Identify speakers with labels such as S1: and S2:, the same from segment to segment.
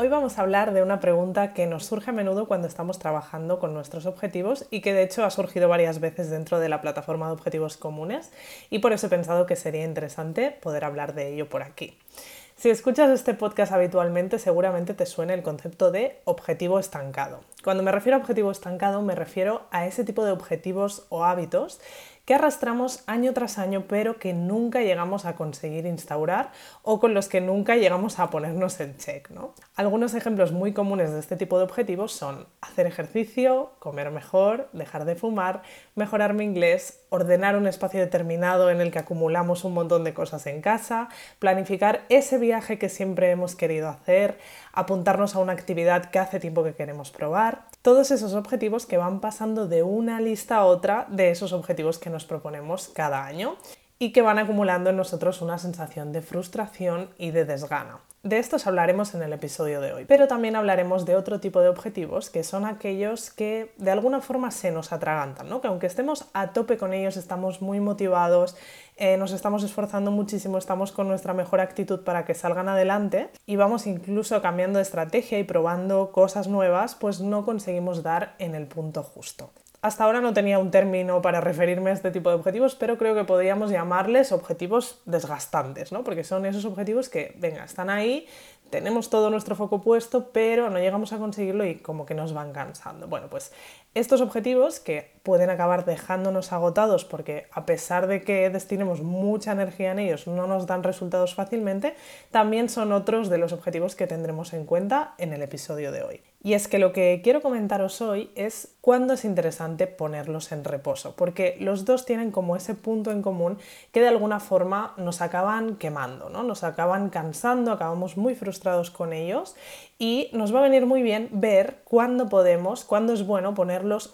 S1: Hoy vamos a hablar de una pregunta que nos surge a menudo cuando estamos trabajando con nuestros objetivos y que de hecho ha surgido varias veces dentro de la plataforma de objetivos comunes y por eso he pensado que sería interesante poder hablar de ello por aquí. Si escuchas este podcast habitualmente, seguramente te suene el concepto de objetivo estancado. Cuando me refiero a objetivo estancado, me refiero a ese tipo de objetivos o hábitos que arrastramos año tras año pero que nunca llegamos a conseguir instaurar o con los que nunca llegamos a ponernos en check. ¿no? Algunos ejemplos muy comunes de este tipo de objetivos son hacer ejercicio, comer mejor, dejar de fumar, mejorar mi inglés, ordenar un espacio determinado en el que acumulamos un montón de cosas en casa, planificar ese viaje que siempre hemos querido hacer, apuntarnos a una actividad que hace tiempo que queremos probar. Todos esos objetivos que van pasando de una lista a otra de esos objetivos que nos proponemos cada año y que van acumulando en nosotros una sensación de frustración y de desgana. De estos hablaremos en el episodio de hoy, pero también hablaremos de otro tipo de objetivos que son aquellos que de alguna forma se nos atragantan, ¿no? que aunque estemos a tope con ellos, estamos muy motivados, eh, nos estamos esforzando muchísimo, estamos con nuestra mejor actitud para que salgan adelante y vamos incluso cambiando de estrategia y probando cosas nuevas, pues no conseguimos dar en el punto justo. Hasta ahora no tenía un término para referirme a este tipo de objetivos, pero creo que podríamos llamarles objetivos desgastantes, ¿no? Porque son esos objetivos que, venga, están ahí, tenemos todo nuestro foco puesto, pero no llegamos a conseguirlo y como que nos van cansando. Bueno, pues estos objetivos que pueden acabar dejándonos agotados porque a pesar de que destinemos mucha energía en ellos no nos dan resultados fácilmente, también son otros de los objetivos que tendremos en cuenta en el episodio de hoy. Y es que lo que quiero comentaros hoy es cuándo es interesante ponerlos en reposo, porque los dos tienen como ese punto en común que de alguna forma nos acaban quemando, ¿no? nos acaban cansando, acabamos muy frustrados con ellos y nos va a venir muy bien ver cuándo podemos, cuándo es bueno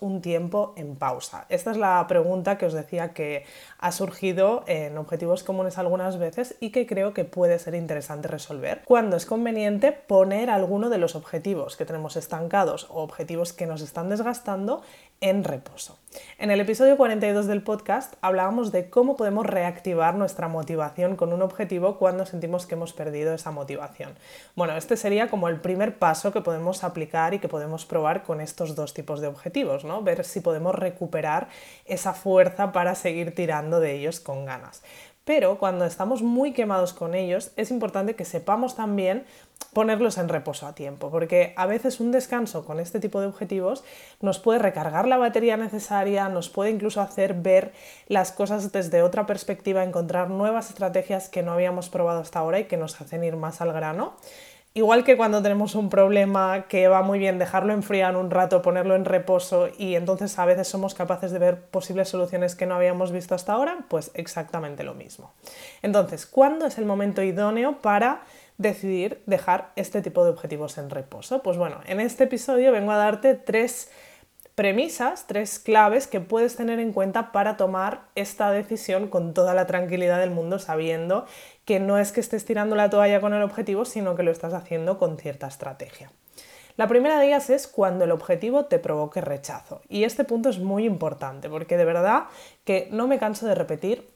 S1: un tiempo en pausa. Esta es la pregunta que os decía que ha surgido en objetivos comunes algunas veces y que creo que puede ser interesante resolver. ¿Cuándo es conveniente poner alguno de los objetivos que tenemos estancados o objetivos que nos están desgastando en reposo. En el episodio 42 del podcast hablábamos de cómo podemos reactivar nuestra motivación con un objetivo cuando sentimos que hemos perdido esa motivación. Bueno, este sería como el primer paso que podemos aplicar y que podemos probar con estos dos tipos de objetivos, ¿no? Ver si podemos recuperar esa fuerza para seguir tirando de ellos con ganas. Pero cuando estamos muy quemados con ellos, es importante que sepamos también ponerlos en reposo a tiempo, porque a veces un descanso con este tipo de objetivos nos puede recargar la batería necesaria, nos puede incluso hacer ver las cosas desde otra perspectiva, encontrar nuevas estrategias que no habíamos probado hasta ahora y que nos hacen ir más al grano. Igual que cuando tenemos un problema que va muy bien dejarlo enfriar un rato, ponerlo en reposo y entonces a veces somos capaces de ver posibles soluciones que no habíamos visto hasta ahora, pues exactamente lo mismo. Entonces, ¿cuándo es el momento idóneo para decidir dejar este tipo de objetivos en reposo? Pues bueno, en este episodio vengo a darte tres premisas, tres claves que puedes tener en cuenta para tomar esta decisión con toda la tranquilidad del mundo, sabiendo que no es que estés tirando la toalla con el objetivo, sino que lo estás haciendo con cierta estrategia. La primera de ellas es cuando el objetivo te provoque rechazo. Y este punto es muy importante porque de verdad que no me canso de repetir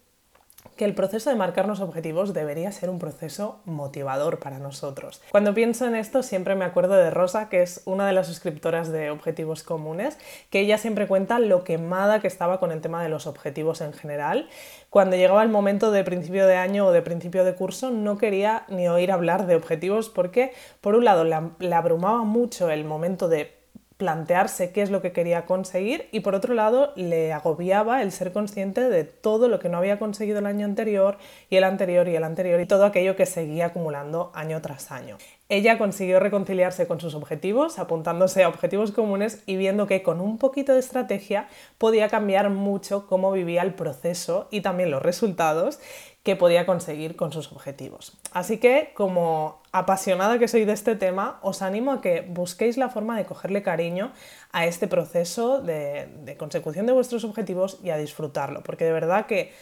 S1: que el proceso de marcarnos objetivos debería ser un proceso motivador para nosotros. Cuando pienso en esto siempre me acuerdo de Rosa, que es una de las suscriptoras de Objetivos Comunes, que ella siempre cuenta lo quemada que estaba con el tema de los objetivos en general. Cuando llegaba el momento de principio de año o de principio de curso no quería ni oír hablar de objetivos porque, por un lado, le abrumaba mucho el momento de plantearse qué es lo que quería conseguir y por otro lado le agobiaba el ser consciente de todo lo que no había conseguido el año anterior y el anterior y el anterior y todo aquello que seguía acumulando año tras año. Ella consiguió reconciliarse con sus objetivos, apuntándose a objetivos comunes y viendo que con un poquito de estrategia podía cambiar mucho cómo vivía el proceso y también los resultados que podía conseguir con sus objetivos. Así que, como apasionada que soy de este tema, os animo a que busquéis la forma de cogerle cariño a este proceso de, consecución de vuestros objetivos y a disfrutarlo, porque de verdad que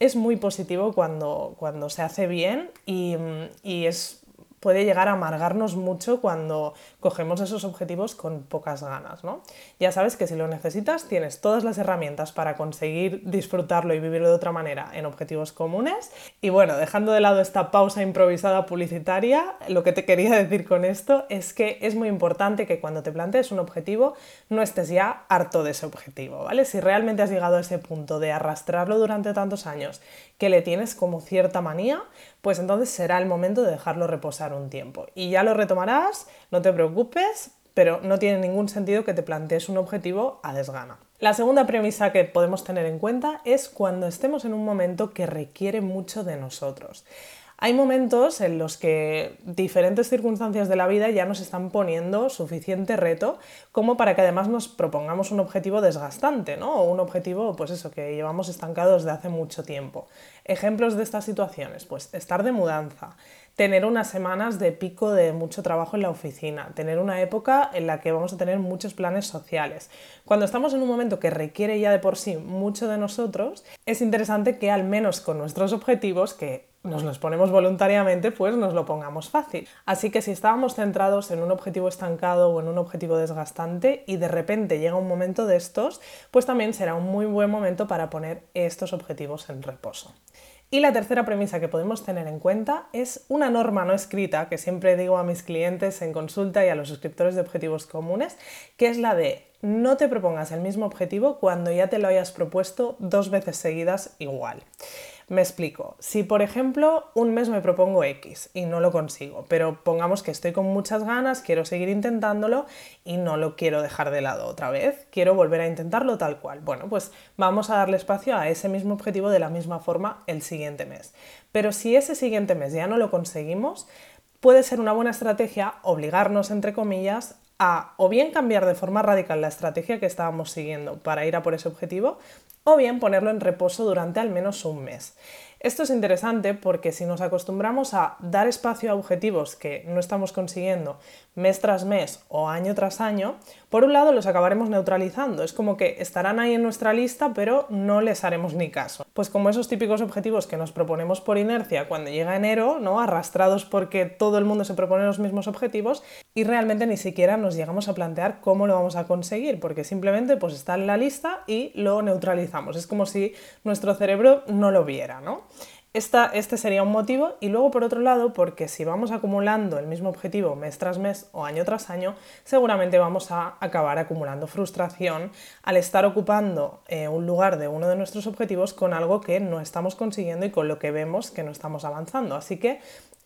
S1: es muy positivo cuando, cuando se hace bien y, y es puede llegar a amargarnos mucho cuando cogemos esos objetivos con pocas ganas, ¿no? Ya sabes que si lo necesitas tienes todas las herramientas para conseguir disfrutarlo y vivirlo de otra manera en objetivos comunes. Y bueno, dejando de lado esta pausa improvisada publicitaria, lo que te quería decir con esto es que es muy importante que cuando te plantees un objetivo no estés ya harto de ese objetivo, ¿vale? Si realmente has llegado a ese punto de arrastrarlo durante tantos años que le tienes como cierta manía, pues entonces será el momento de dejarlo reposar un tiempo. Y ya lo retomarás, no te preocupes, pero no tiene ningún sentido que te plantees un objetivo a desgana. La segunda premisa que podemos tener en cuenta es cuando estemos en un momento que requiere mucho de nosotros. Hay momentos en los que diferentes circunstancias de la vida ya nos están poniendo suficiente reto como para que además nos propongamos un objetivo desgastante, ¿no? O un objetivo, pues eso, que llevamos estancados desde hace mucho tiempo. Ejemplos de estas situaciones, pues estar de mudanza, tener unas semanas de pico de mucho trabajo en la oficina, tener una época en la que vamos a tener muchos planes sociales. Cuando estamos en un momento que requiere ya de por sí mucho de nosotros, es interesante que al menos con nuestros objetivos, que nos los ponemos voluntariamente, pues nos lo pongamos fácil. Así que si estábamos centrados en un objetivo estancado o en un objetivo desgastante y de repente llega un momento de estos, pues también será un muy buen momento para poner estos objetivos en reposo. Y la tercera premisa que podemos tener en cuenta es una norma no escrita que siempre digo a mis clientes en consulta y a los suscriptores de objetivos comunes, que es la de no te propongas el mismo objetivo cuando ya te lo hayas propuesto dos veces seguidas igual. Me explico. Si por ejemplo un mes me propongo X y no lo consigo, pero pongamos que estoy con muchas ganas, quiero seguir intentándolo y no lo quiero dejar de lado otra vez, quiero volver a intentarlo tal cual. Bueno, pues vamos a darle espacio a ese mismo objetivo de la misma forma el siguiente mes. Pero si ese siguiente mes ya no lo conseguimos, puede ser una buena estrategia obligarnos, entre comillas, a o bien cambiar de forma radical la estrategia que estábamos siguiendo para ir a por ese objetivo, o bien ponerlo en reposo durante al menos un mes. Esto es interesante porque si nos acostumbramos a dar espacio a objetivos que no estamos consiguiendo mes tras mes o año tras año, por un lado los acabaremos neutralizando. Es como que estarán ahí en nuestra lista pero no les haremos ni caso. Pues como esos típicos objetivos que nos proponemos por inercia cuando llega enero, ¿no? arrastrados porque todo el mundo se propone los mismos objetivos y realmente ni siquiera nos llegamos a plantear cómo lo vamos a conseguir porque simplemente pues está en la lista y lo neutralizamos. Es como si nuestro cerebro no lo viera, ¿no? Este sería un motivo y luego por otro lado, porque si vamos acumulando el mismo objetivo mes tras mes o año tras año, seguramente vamos a acabar acumulando frustración al estar ocupando eh, un lugar de uno de nuestros objetivos con algo que no estamos consiguiendo y con lo que vemos que no estamos avanzando. Así que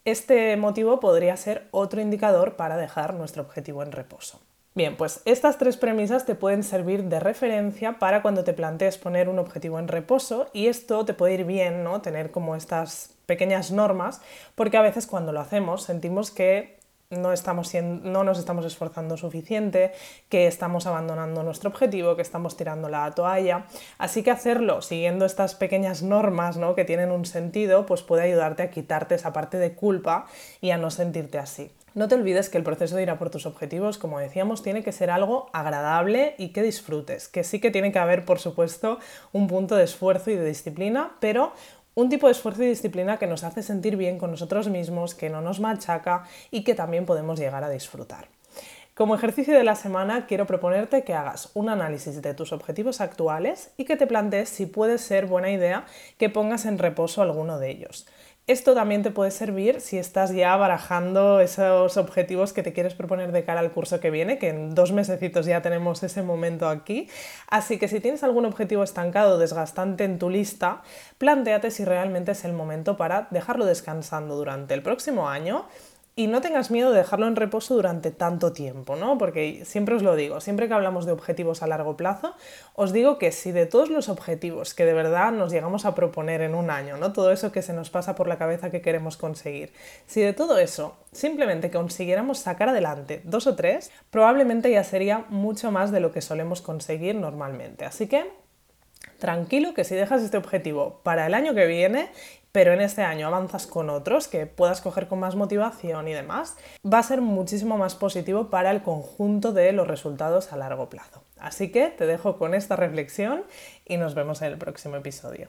S1: este motivo podría ser otro indicador para dejar nuestro objetivo en reposo. Bien, pues estas tres premisas te pueden servir de referencia para cuando te plantees poner un objetivo en reposo y esto te puede ir bien, ¿no? Tener como estas pequeñas normas, porque a veces cuando lo hacemos sentimos que no, estamos no nos estamos esforzando suficiente, que estamos abandonando nuestro objetivo, que estamos tirando la toalla. Así que hacerlo siguiendo estas pequeñas normas ¿no? que tienen un sentido, pues puede ayudarte a quitarte esa parte de culpa y a no sentirte así. No te olvides que el proceso de ir a por tus objetivos, como decíamos, tiene que ser algo agradable y que disfrutes, que sí que tiene que haber, por supuesto, un punto de esfuerzo y de disciplina, pero un tipo de esfuerzo y disciplina que nos hace sentir bien con nosotros mismos, que no nos machaca y que también podemos llegar a disfrutar. Como ejercicio de la semana quiero proponerte que hagas un análisis de tus objetivos actuales y que te plantees si puede ser buena idea que pongas en reposo alguno de ellos. Esto también te puede servir si estás ya barajando esos objetivos que te quieres proponer de cara al curso que viene, que en dos mesecitos ya tenemos ese momento aquí. Así que si tienes algún objetivo estancado o desgastante en tu lista, planteate si realmente es el momento para dejarlo descansando durante el próximo año y no tengas miedo de dejarlo en reposo durante tanto tiempo, ¿no? Porque siempre os lo digo, siempre que hablamos de objetivos a largo plazo, os digo que si de todos los objetivos que de verdad nos llegamos a proponer en un año, ¿no? Todo eso que se nos pasa por la cabeza que queremos conseguir, si de todo eso simplemente consiguiéramos sacar adelante dos o tres, probablemente ya sería mucho más de lo que solemos conseguir normalmente. Así que tranquilo que si dejas este objetivo para el año que viene pero en este año avanzas con otros que puedas coger con más motivación y demás, va a ser muchísimo más positivo para el conjunto de los resultados a largo plazo. Así que te dejo con esta reflexión y nos vemos en el próximo episodio.